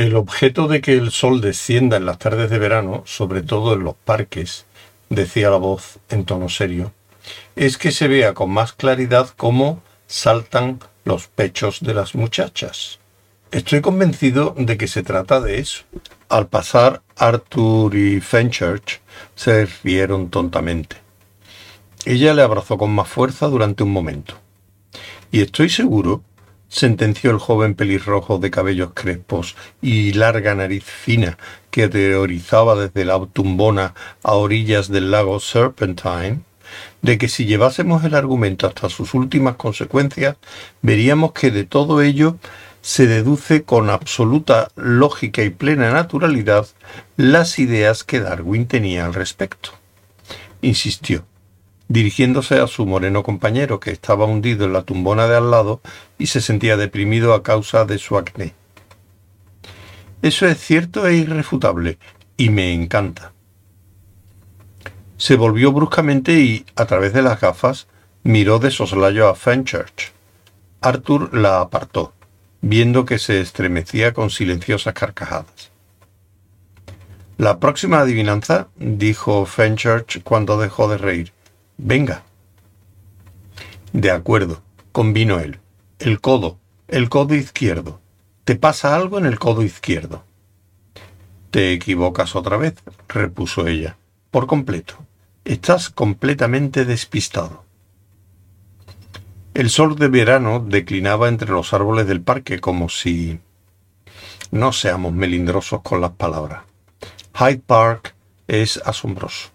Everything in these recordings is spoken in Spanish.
El objeto de que el sol descienda en las tardes de verano, sobre todo en los parques, decía la voz en tono serio, es que se vea con más claridad cómo saltan los pechos de las muchachas. Estoy convencido de que se trata de eso. Al pasar, Arthur y Fenchurch se rieron tontamente. Ella le abrazó con más fuerza durante un momento. Y estoy seguro sentenció el joven pelirrojo de cabellos crespos y larga nariz fina que teorizaba desde la tumbona a orillas del lago Serpentine, de que si llevásemos el argumento hasta sus últimas consecuencias, veríamos que de todo ello se deduce con absoluta lógica y plena naturalidad las ideas que Darwin tenía al respecto. Insistió dirigiéndose a su moreno compañero, que estaba hundido en la tumbona de al lado y se sentía deprimido a causa de su acné. Eso es cierto e irrefutable, y me encanta. Se volvió bruscamente y, a través de las gafas, miró de soslayo a Fenchurch. Arthur la apartó, viendo que se estremecía con silenciosas carcajadas. La próxima adivinanza, dijo Fenchurch cuando dejó de reír, Venga. De acuerdo, convino él. El codo, el codo izquierdo. ¿Te pasa algo en el codo izquierdo? Te equivocas otra vez, repuso ella, por completo. Estás completamente despistado. El sol de verano declinaba entre los árboles del parque como si... No seamos melindrosos con las palabras. Hyde Park es asombroso.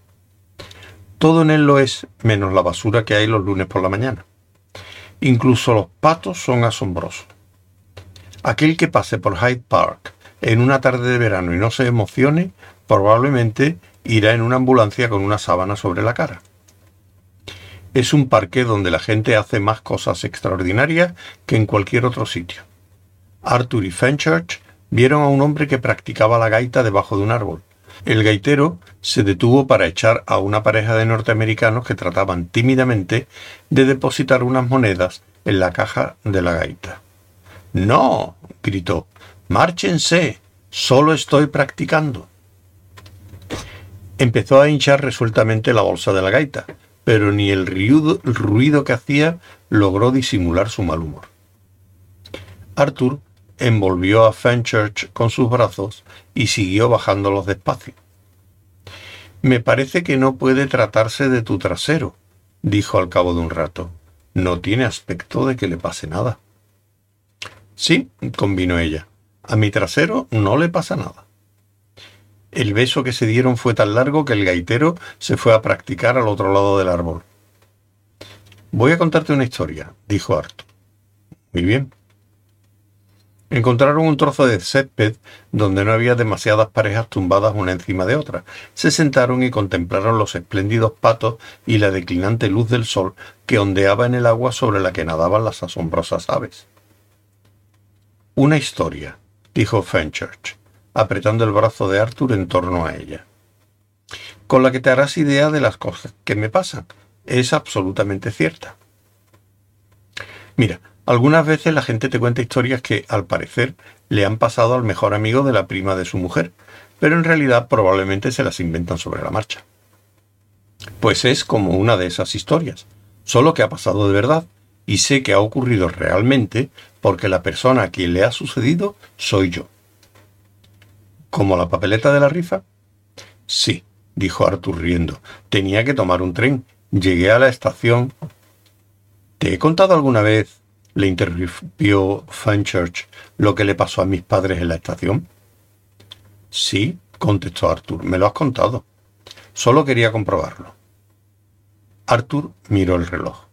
Todo en él lo es, menos la basura que hay los lunes por la mañana. Incluso los patos son asombrosos. Aquel que pase por Hyde Park en una tarde de verano y no se emocione, probablemente irá en una ambulancia con una sábana sobre la cara. Es un parque donde la gente hace más cosas extraordinarias que en cualquier otro sitio. Arthur y Fenchurch vieron a un hombre que practicaba la gaita debajo de un árbol, el gaitero se detuvo para echar a una pareja de norteamericanos que trataban tímidamente de depositar unas monedas en la caja de la gaita. No, gritó, márchense, solo estoy practicando. Empezó a hinchar resueltamente la bolsa de la gaita, pero ni el ruido, que hacía logró disimular su mal humor. Arthur envolvió a Fenchurch con sus brazos y siguió bajándolos despacio. Me parece que no puede tratarse de tu trasero, dijo al cabo de un rato. No tiene aspecto de que le pase nada. Sí, convino ella. A mi trasero no le pasa nada. El beso que se dieron fue tan largo que el gaitero se fue a practicar al otro lado del árbol. Voy a contarte una historia, dijo Arthur. Muy bien. Encontraron un trozo de césped donde no había demasiadas parejas tumbadas una encima de otra. Se sentaron y contemplaron los espléndidos patos y la declinante luz del sol que ondeaba en el agua sobre la que nadaban las asombrosas aves. Una historia, dijo Fenchurch, apretando el brazo de Arthur en torno a ella, con la que te harás idea de las cosas que me pasan. Es absolutamente cierta. Mira, algunas veces la gente te cuenta historias que, al parecer, le han pasado al mejor amigo de la prima de su mujer, pero en realidad probablemente se las inventan sobre la marcha. Pues es como una de esas historias, solo que ha pasado de verdad, y sé que ha ocurrido realmente porque la persona a quien le ha sucedido soy yo. ¿Como la papeleta de la rifa? Sí, dijo Arthur riendo. Tenía que tomar un tren. Llegué a la estación. ¿Te he contado alguna vez le interrumpió Fenchurch lo que le pasó a mis padres en la estación. Sí, contestó Arthur, me lo has contado. Solo quería comprobarlo. Arthur miró el reloj.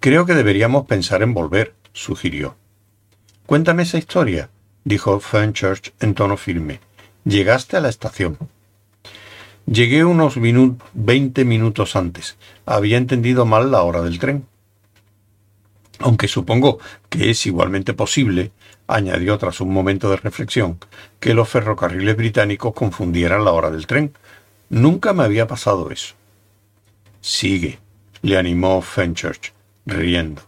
Creo que deberíamos pensar en volver, sugirió. Cuéntame esa historia, dijo Fenchurch en tono firme. Llegaste a la estación. Llegué unos veinte minutos antes. Había entendido mal la hora del tren aunque supongo que es igualmente posible, añadió tras un momento de reflexión, que los ferrocarriles británicos confundieran la hora del tren. Nunca me había pasado eso. Sigue, le animó Fenchurch, riendo.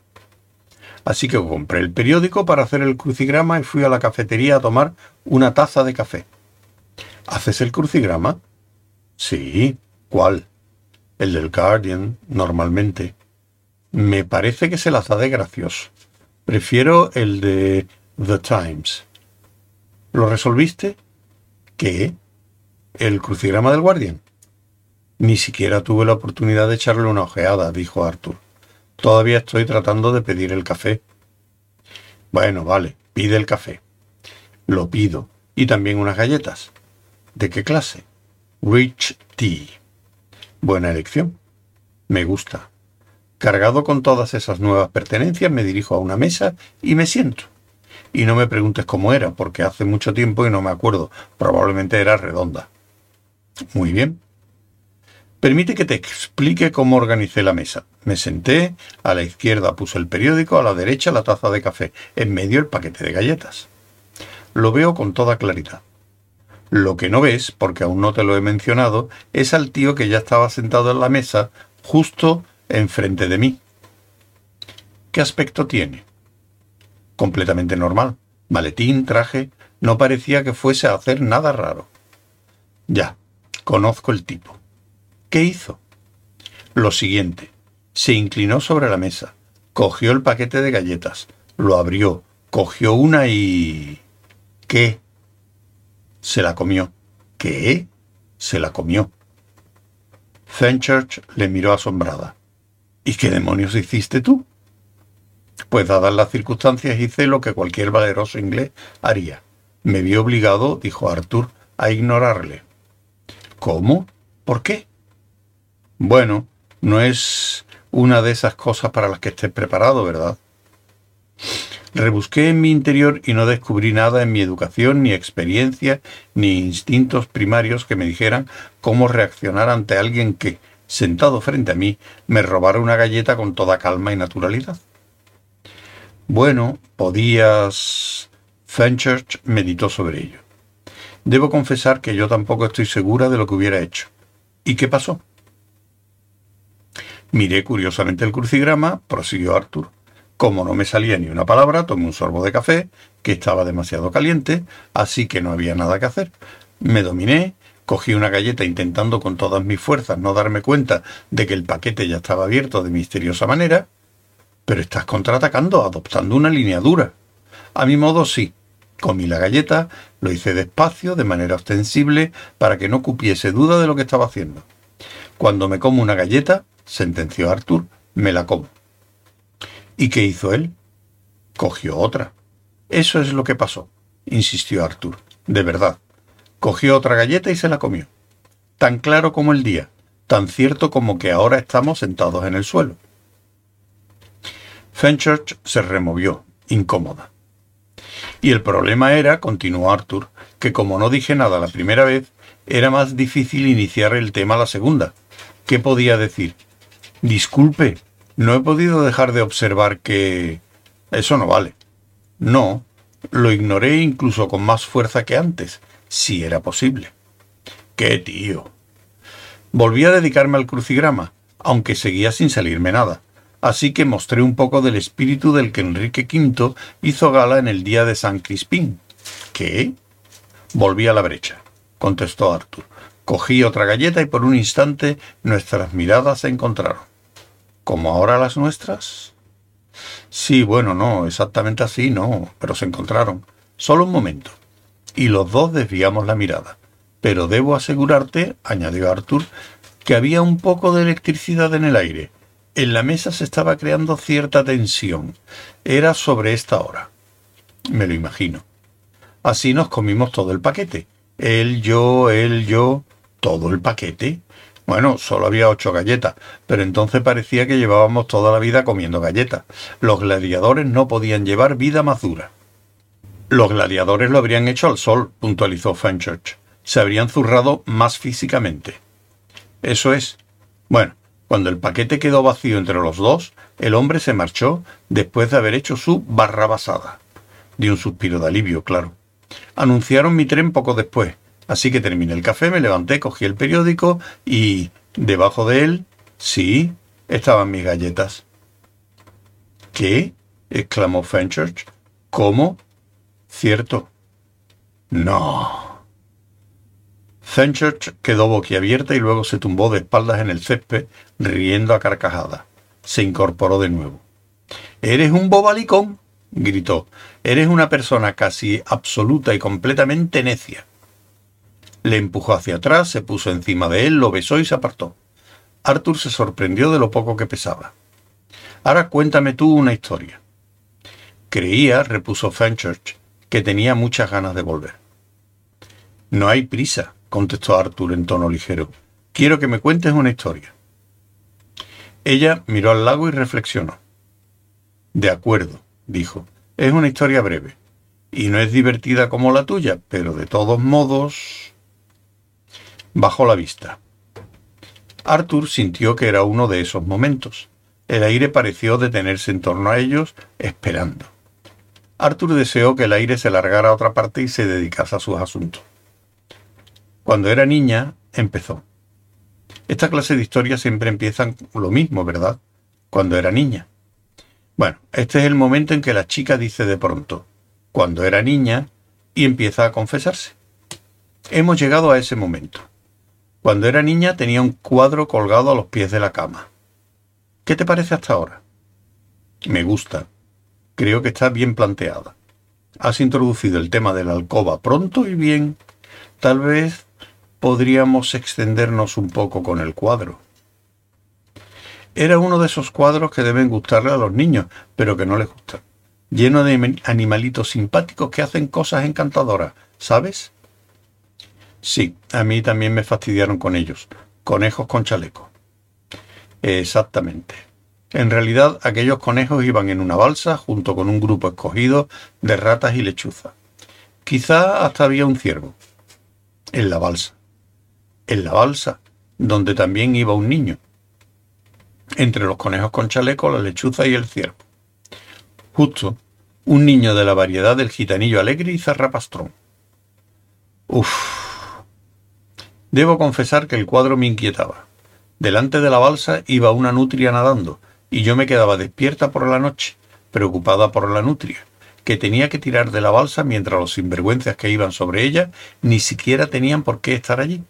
Así que compré el periódico para hacer el crucigrama y fui a la cafetería a tomar una taza de café. ¿Haces el crucigrama? Sí. ¿Cuál? El del Guardian, normalmente. Me parece que se las da de gracioso. Prefiero el de The Times. ¿Lo resolviste? ¿Qué? ¿El crucigrama del Guardian? Ni siquiera tuve la oportunidad de echarle una ojeada, dijo Arthur. Todavía estoy tratando de pedir el café. Bueno, vale, pide el café. Lo pido. Y también unas galletas. ¿De qué clase? Rich Tea. Buena elección. Me gusta. Cargado con todas esas nuevas pertenencias, me dirijo a una mesa y me siento. Y no me preguntes cómo era, porque hace mucho tiempo y no me acuerdo. Probablemente era redonda. Muy bien. Permite que te explique cómo organicé la mesa. Me senté, a la izquierda puse el periódico, a la derecha la taza de café, en medio el paquete de galletas. Lo veo con toda claridad. Lo que no ves, porque aún no te lo he mencionado, es al tío que ya estaba sentado en la mesa, justo enfrente de mí. ¿Qué aspecto tiene? Completamente normal. Maletín, traje, no parecía que fuese a hacer nada raro. Ya, conozco el tipo. ¿Qué hizo? Lo siguiente. Se inclinó sobre la mesa, cogió el paquete de galletas, lo abrió, cogió una y... ¿Qué? Se la comió. ¿Qué? Se la comió. Fenchurch le miró asombrada. ¿Y qué demonios hiciste tú? Pues dadas las circunstancias hice lo que cualquier valeroso inglés haría. Me vi obligado, dijo Arthur, a ignorarle. ¿Cómo? ¿Por qué? Bueno, no es una de esas cosas para las que estés preparado, ¿verdad? Rebusqué en mi interior y no descubrí nada en mi educación, ni experiencia, ni instintos primarios que me dijeran cómo reaccionar ante alguien que, sentado frente a mí, me robara una galleta con toda calma y naturalidad. Bueno, podías... Fenchurch meditó sobre ello. Debo confesar que yo tampoco estoy segura de lo que hubiera hecho. ¿Y qué pasó? Miré curiosamente el crucigrama, prosiguió Arthur. Como no me salía ni una palabra, tomé un sorbo de café, que estaba demasiado caliente, así que no había nada que hacer. Me dominé, Cogí una galleta intentando con todas mis fuerzas no darme cuenta de que el paquete ya estaba abierto de misteriosa manera, pero estás contraatacando, adoptando una línea dura. A mi modo sí. Comí la galleta, lo hice despacio, de manera ostensible, para que no cupiese duda de lo que estaba haciendo. Cuando me como una galleta, sentenció Arthur, me la como. ¿Y qué hizo él? Cogió otra. Eso es lo que pasó, insistió Arthur. De verdad. Cogió otra galleta y se la comió. Tan claro como el día, tan cierto como que ahora estamos sentados en el suelo. Fenchurch se removió, incómoda. Y el problema era, continuó Arthur, que como no dije nada la primera vez, era más difícil iniciar el tema la segunda. ¿Qué podía decir? Disculpe, no he podido dejar de observar que... Eso no vale. No, lo ignoré incluso con más fuerza que antes, si era posible. ¡Qué tío! Volví a dedicarme al crucigrama, aunque seguía sin salirme nada, así que mostré un poco del espíritu del que Enrique V hizo gala en el día de San Crispín. ¿Qué? Volví a la brecha, contestó Arthur. Cogí otra galleta y por un instante nuestras miradas se encontraron. ¿Como ahora las nuestras? Sí, bueno, no, exactamente así, no, pero se encontraron. Solo un momento y los dos desviamos la mirada. Pero debo asegurarte, añadió Arthur, que había un poco de electricidad en el aire. En la mesa se estaba creando cierta tensión. Era sobre esta hora. Me lo imagino. Así nos comimos todo el paquete. Él, yo, él, yo. ¿Todo el paquete? Bueno, solo había ocho galletas, pero entonces parecía que llevábamos toda la vida comiendo galletas. Los gladiadores no podían llevar vida más dura. Los gladiadores lo habrían hecho al sol, puntualizó Fenchurch. Se habrían zurrado más físicamente. Eso es. Bueno, cuando el paquete quedó vacío entre los dos, el hombre se marchó después de haber hecho su barrabasada. Di un suspiro de alivio, claro. Anunciaron mi tren poco después, así que terminé el café, me levanté, cogí el periódico y, debajo de él, sí, estaban mis galletas. ¿Qué? exclamó Fenchurch. ¿Cómo? Cierto. No. Fenchurch quedó boquiabierta y luego se tumbó de espaldas en el césped, riendo a carcajadas. Se incorporó de nuevo. Eres un bobalicón, gritó. Eres una persona casi absoluta y completamente necia. Le empujó hacia atrás, se puso encima de él, lo besó y se apartó. Arthur se sorprendió de lo poco que pesaba. Ahora cuéntame tú una historia. Creía, repuso Fenchurch, que tenía muchas ganas de volver. No hay prisa, contestó Arthur en tono ligero. Quiero que me cuentes una historia. Ella miró al lago y reflexionó. De acuerdo, dijo. Es una historia breve. Y no es divertida como la tuya, pero de todos modos... Bajó la vista. Arthur sintió que era uno de esos momentos. El aire pareció detenerse en torno a ellos, esperando. Arthur deseó que el aire se largara a otra parte y se dedicase a sus asuntos. Cuando era niña, empezó. Esta clase de historias siempre empiezan lo mismo, ¿verdad? Cuando era niña. Bueno, este es el momento en que la chica dice de pronto, cuando era niña, y empieza a confesarse. Hemos llegado a ese momento. Cuando era niña tenía un cuadro colgado a los pies de la cama. ¿Qué te parece hasta ahora? Me gusta. Creo que está bien planteada. Has introducido el tema de la alcoba pronto y bien. Tal vez podríamos extendernos un poco con el cuadro. Era uno de esos cuadros que deben gustarle a los niños, pero que no les gustan. Lleno de animalitos simpáticos que hacen cosas encantadoras, ¿sabes? Sí, a mí también me fastidiaron con ellos. Conejos con chaleco. Exactamente. En realidad, aquellos conejos iban en una balsa junto con un grupo escogido de ratas y lechuzas. Quizá hasta había un ciervo. En la balsa. En la balsa, donde también iba un niño. Entre los conejos con chaleco, la lechuza y el ciervo. Justo, un niño de la variedad del gitanillo alegre y zarrapastrón. Uf. Debo confesar que el cuadro me inquietaba. Delante de la balsa iba una nutria nadando, y yo me quedaba despierta por la noche, preocupada por la nutria, que tenía que tirar de la balsa mientras los sinvergüenzas que iban sobre ella ni siquiera tenían por qué estar allí.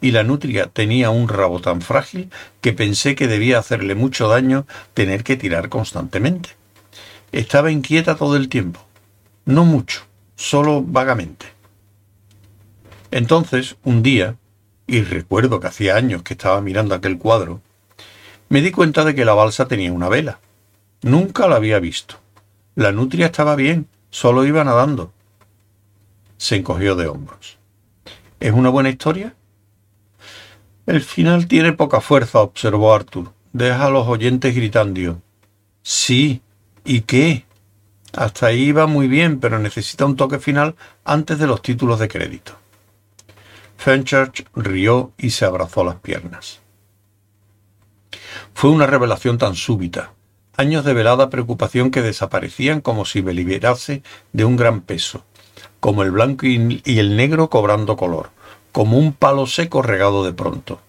Y la nutria tenía un rabo tan frágil que pensé que debía hacerle mucho daño tener que tirar constantemente. Estaba inquieta todo el tiempo. No mucho, solo vagamente. Entonces, un día, y recuerdo que hacía años que estaba mirando aquel cuadro, me di cuenta de que la balsa tenía una vela. Nunca la había visto. La nutria estaba bien, solo iba nadando. Se encogió de hombros. ¿Es una buena historia? El final tiene poca fuerza, observó Arthur. Deja a los oyentes gritando. Sí, ¿y qué? Hasta ahí va muy bien, pero necesita un toque final antes de los títulos de crédito. Fenchurch rió y se abrazó las piernas. Fue una revelación tan súbita, años de velada preocupación que desaparecían como si me liberase de un gran peso, como el blanco y el negro cobrando color, como un palo seco regado de pronto.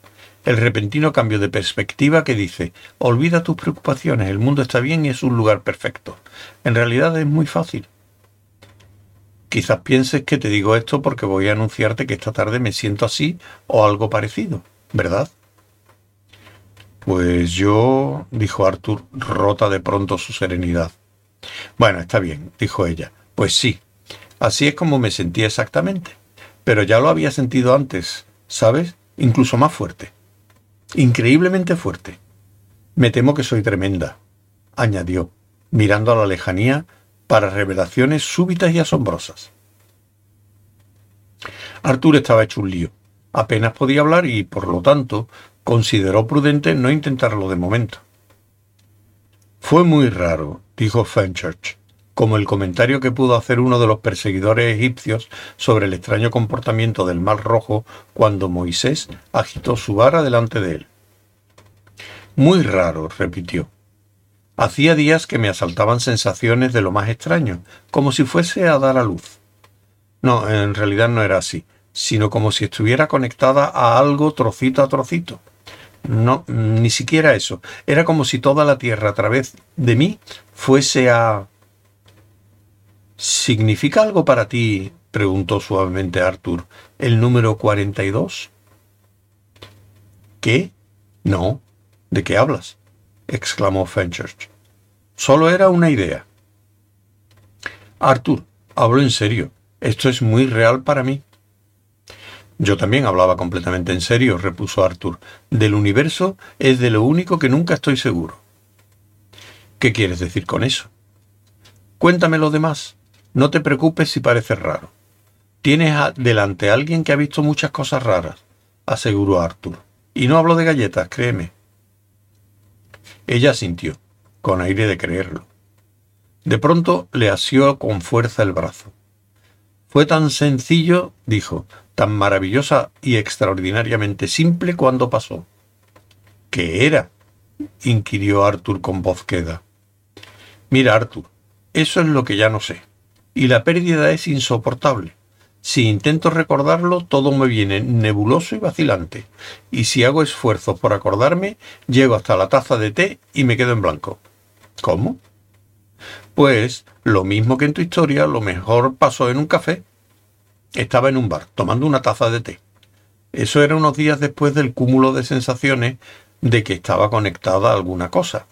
El repentino cambio de perspectiva que dice, olvida tus preocupaciones, el mundo está bien y es un lugar perfecto. En realidad es muy fácil. Quizás pienses que te digo esto porque voy a anunciarte que esta tarde me siento así o algo parecido, ¿verdad? Pues yo, dijo Arthur, rota de pronto su serenidad. Bueno, está bien, dijo ella. Pues sí, así es como me sentía exactamente. Pero ya lo había sentido antes, ¿sabes? Incluso más fuerte. Increíblemente fuerte. Me temo que soy tremenda, añadió, mirando a la lejanía para revelaciones súbitas y asombrosas. Arthur estaba hecho un lío. Apenas podía hablar y, por lo tanto, consideró prudente no intentarlo de momento. Fue muy raro, dijo Fenchurch, como el comentario que pudo hacer uno de los perseguidores egipcios sobre el extraño comportamiento del mar rojo cuando Moisés agitó su vara delante de él. Muy raro, repitió. Hacía días que me asaltaban sensaciones de lo más extraño, como si fuese a dar a luz. No, en realidad no era así, sino como si estuviera conectada a algo trocito a trocito. No, ni siquiera eso. Era como si toda la tierra a través de mí fuese a... ¿Significa algo para ti, preguntó suavemente Arthur, el número 42? ¿Qué? No. ¿De qué hablas? exclamó Fenchurch. Solo era una idea. Arthur, hablo en serio. Esto es muy real para mí. Yo también hablaba completamente en serio, repuso Arthur. Del universo es de lo único que nunca estoy seguro. ¿Qué quieres decir con eso? Cuéntame lo demás. No te preocupes si parece raro. Tienes delante a alguien que ha visto muchas cosas raras, aseguró Arthur. Y no hablo de galletas, créeme. Ella sintió, con aire de creerlo. De pronto le asió con fuerza el brazo. Fue tan sencillo, dijo, tan maravillosa y extraordinariamente simple cuando pasó. ¿Qué era? inquirió Arthur con voz queda. Mira, Arthur, eso es lo que ya no sé. Y la pérdida es insoportable. Si intento recordarlo, todo me viene nebuloso y vacilante. Y si hago esfuerzo por acordarme, llego hasta la taza de té y me quedo en blanco. ¿Cómo? Pues lo mismo que en tu historia, lo mejor pasó en un café. Estaba en un bar, tomando una taza de té. Eso era unos días después del cúmulo de sensaciones de que estaba conectada a alguna cosa.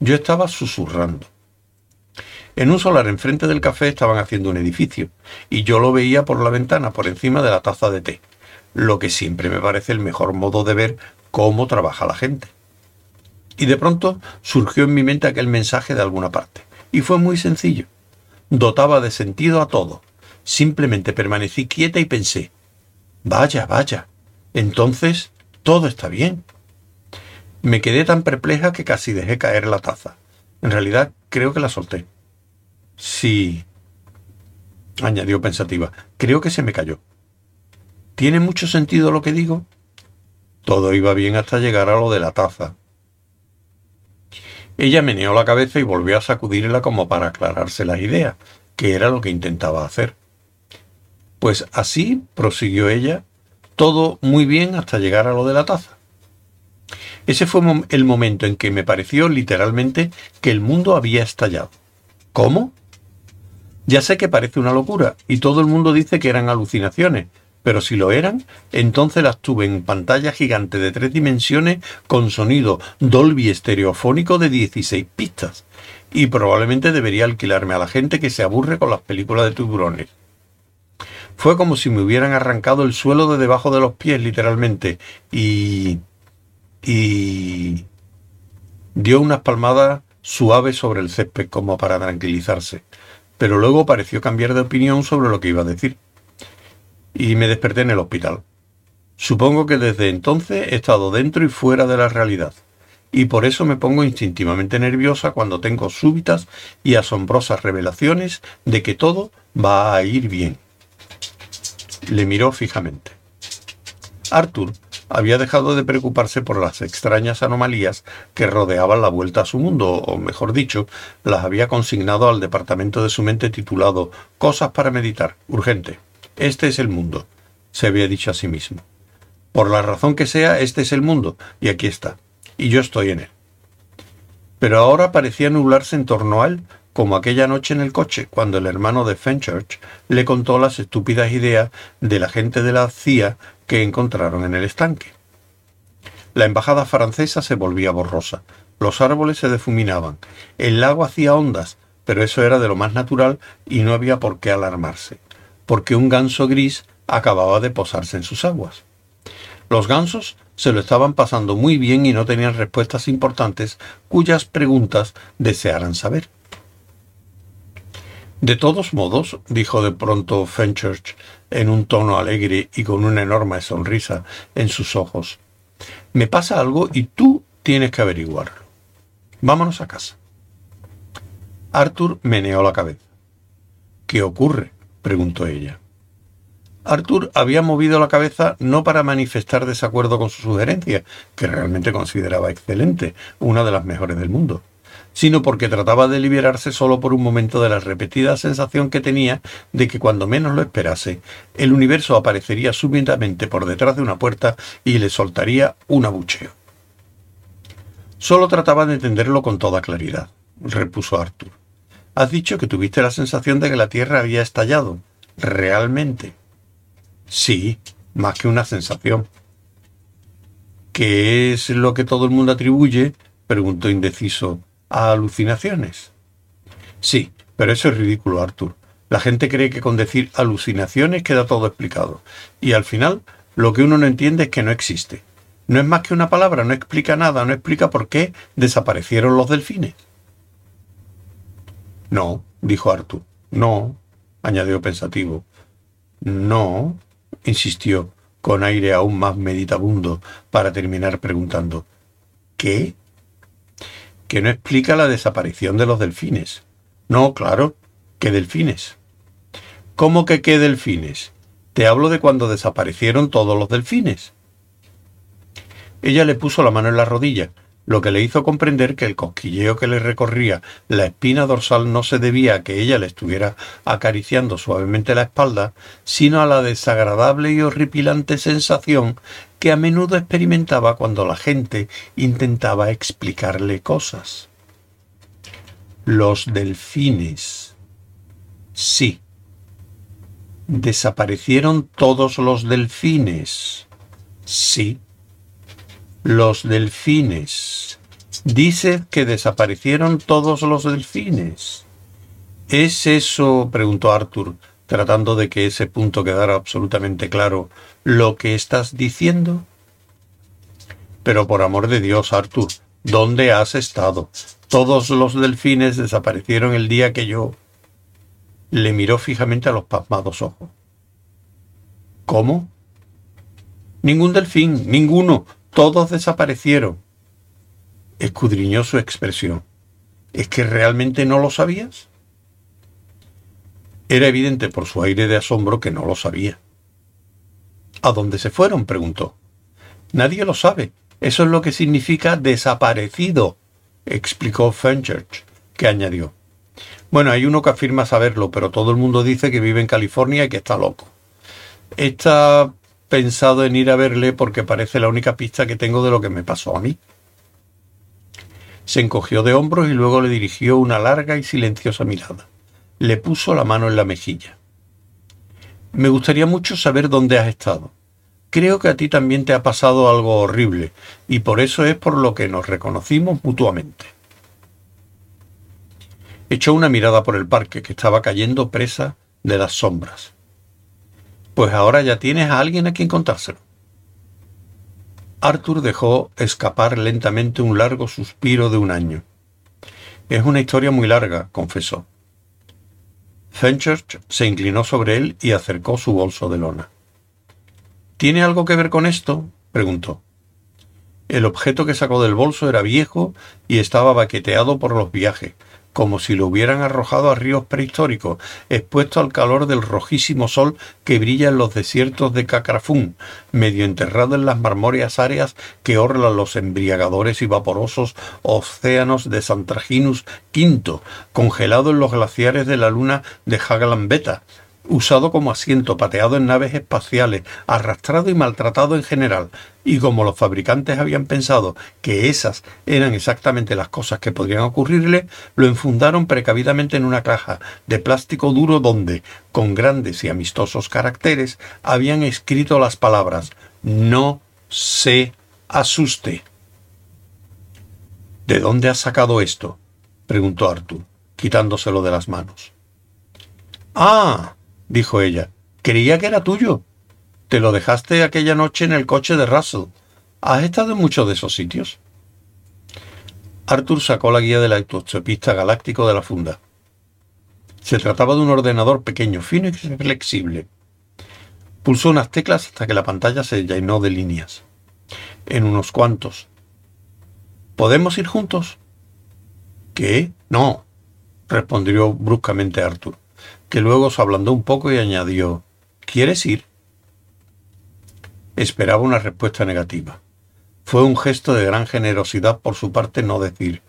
Yo estaba susurrando. En un solar enfrente del café estaban haciendo un edificio, y yo lo veía por la ventana, por encima de la taza de té, lo que siempre me parece el mejor modo de ver cómo trabaja la gente. Y de pronto surgió en mi mente aquel mensaje de alguna parte, y fue muy sencillo. Dotaba de sentido a todo, Simplemente permanecí quieta y pensé, vaya, vaya, entonces todo está bien. Me quedé tan perpleja que casi dejé caer la taza. En realidad creo que la solté. Sí, añadió pensativa, creo que se me cayó. ¿Tiene mucho sentido lo que digo? Todo iba bien hasta llegar a lo de la taza. Ella meneó la cabeza y volvió a sacudirla como para aclararse las ideas, que era lo que intentaba hacer. Pues así, prosiguió ella, todo muy bien hasta llegar a lo de la taza. Ese fue el momento en que me pareció literalmente que el mundo había estallado. ¿Cómo? Ya sé que parece una locura y todo el mundo dice que eran alucinaciones, pero si lo eran, entonces las tuve en pantalla gigante de tres dimensiones con sonido Dolby estereofónico de 16 pistas. Y probablemente debería alquilarme a la gente que se aburre con las películas de tiburones. Fue como si me hubieran arrancado el suelo de debajo de los pies, literalmente, y... y... dio unas palmadas suaves sobre el césped como para tranquilizarse, pero luego pareció cambiar de opinión sobre lo que iba a decir. Y me desperté en el hospital. Supongo que desde entonces he estado dentro y fuera de la realidad, y por eso me pongo instintivamente nerviosa cuando tengo súbitas y asombrosas revelaciones de que todo va a ir bien. Le miró fijamente. Arthur había dejado de preocuparse por las extrañas anomalías que rodeaban la vuelta a su mundo, o mejor dicho, las había consignado al departamento de su mente titulado Cosas para meditar, urgente. Este es el mundo, se había dicho a sí mismo. Por la razón que sea, este es el mundo, y aquí está, y yo estoy en él. Pero ahora parecía nublarse en torno a él como aquella noche en el coche, cuando el hermano de Fenchurch le contó las estúpidas ideas de la gente de la CIA que encontraron en el estanque. La embajada francesa se volvía borrosa, los árboles se difuminaban, el lago hacía ondas, pero eso era de lo más natural y no había por qué alarmarse, porque un ganso gris acababa de posarse en sus aguas. Los gansos se lo estaban pasando muy bien y no tenían respuestas importantes cuyas preguntas desearan saber. De todos modos, dijo de pronto Fenchurch en un tono alegre y con una enorme sonrisa en sus ojos, me pasa algo y tú tienes que averiguarlo. Vámonos a casa. Arthur meneó la cabeza. ¿Qué ocurre? preguntó ella. Arthur había movido la cabeza no para manifestar desacuerdo con su sugerencia, que realmente consideraba excelente, una de las mejores del mundo sino porque trataba de liberarse solo por un momento de la repetida sensación que tenía de que cuando menos lo esperase, el universo aparecería súbitamente por detrás de una puerta y le soltaría un abucheo. Solo trataba de entenderlo con toda claridad. repuso Arthur. Has dicho que tuviste la sensación de que la Tierra había estallado. ¿Realmente? Sí, más que una sensación. ¿Qué es lo que todo el mundo atribuye? preguntó indeciso. ¿A alucinaciones? Sí, pero eso es ridículo, Arthur. La gente cree que con decir alucinaciones queda todo explicado. Y al final, lo que uno no entiende es que no existe. No es más que una palabra, no explica nada, no explica por qué desaparecieron los delfines. No, dijo Arthur. No, añadió pensativo. No, insistió, con aire aún más meditabundo, para terminar preguntando. ¿Qué? Que no explica la desaparición de los delfines. No, claro, ¿qué delfines? ¿Cómo que qué delfines? Te hablo de cuando desaparecieron todos los delfines. Ella le puso la mano en la rodilla, lo que le hizo comprender que el cosquilleo que le recorría la espina dorsal no se debía a que ella le estuviera acariciando suavemente la espalda, sino a la desagradable y horripilante sensación que a menudo experimentaba cuando la gente intentaba explicarle cosas. Los delfines. Sí. ¿Desaparecieron todos los delfines? Sí. Los delfines. Dice que desaparecieron todos los delfines. ¿Es eso, preguntó Arthur, tratando de que ese punto quedara absolutamente claro, lo que estás diciendo? Pero por amor de Dios, Arthur, ¿dónde has estado? Todos los delfines desaparecieron el día que yo... Le miró fijamente a los pasmados ojos. ¿Cómo? Ningún delfín, ninguno. Todos desaparecieron. Escudriñó su expresión. ¿Es que realmente no lo sabías? Era evidente por su aire de asombro que no lo sabía. ¿A dónde se fueron? preguntó. Nadie lo sabe. Eso es lo que significa desaparecido, explicó Fenchurch, que añadió. Bueno, hay uno que afirma saberlo, pero todo el mundo dice que vive en California y que está loco. Esta pensado en ir a verle porque parece la única pista que tengo de lo que me pasó a mí. Se encogió de hombros y luego le dirigió una larga y silenciosa mirada. Le puso la mano en la mejilla. Me gustaría mucho saber dónde has estado. Creo que a ti también te ha pasado algo horrible, y por eso es por lo que nos reconocimos mutuamente. Echó una mirada por el parque, que estaba cayendo presa de las sombras. Pues ahora ya tienes a alguien a quien contárselo. Arthur dejó escapar lentamente un largo suspiro de un año. Es una historia muy larga, confesó. Fenchurch se inclinó sobre él y acercó su bolso de lona. ¿Tiene algo que ver con esto? preguntó. El objeto que sacó del bolso era viejo y estaba baqueteado por los viajes, como si lo hubieran arrojado a ríos prehistóricos, expuesto al calor del rojísimo sol que brilla en los desiertos de Cacrafún, medio enterrado en las marmóreas áreas que orlan los embriagadores y vaporosos océanos de Santraginus V, congelado en los glaciares de la luna de Haglan Beta, usado como asiento, pateado en naves espaciales, arrastrado y maltratado en general, y como los fabricantes habían pensado que esas eran exactamente las cosas que podrían ocurrirle, lo enfundaron precavidamente en una caja de plástico duro donde, con grandes y amistosos caracteres, habían escrito las palabras No se asuste. ¿De dónde has sacado esto? preguntó Arthur, quitándoselo de las manos. Ah, dijo ella. Creía que era tuyo. Te lo dejaste aquella noche en el coche de Russell. ¿Has estado en muchos de esos sitios? Arthur sacó la guía del autostopista galáctico de la funda. Se trataba de un ordenador pequeño, fino y flexible. Pulsó unas teclas hasta que la pantalla se llenó de líneas. En unos cuantos. ¿Podemos ir juntos? ¿Qué? No, respondió bruscamente Arthur que luego se ablandó un poco y añadió ¿Quieres ir? Esperaba una respuesta negativa. Fue un gesto de gran generosidad por su parte no decir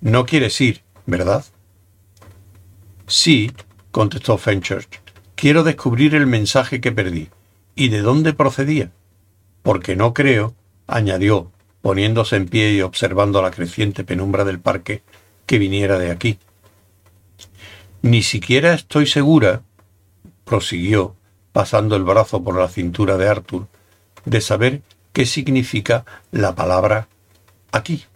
No quieres ir, ¿verdad? Sí, contestó Fenchurch. Quiero descubrir el mensaje que perdí. ¿Y de dónde procedía? Porque no creo, añadió, poniéndose en pie y observando la creciente penumbra del parque, que viniera de aquí. Ni siquiera estoy segura, prosiguió, pasando el brazo por la cintura de Arthur, de saber qué significa la palabra aquí.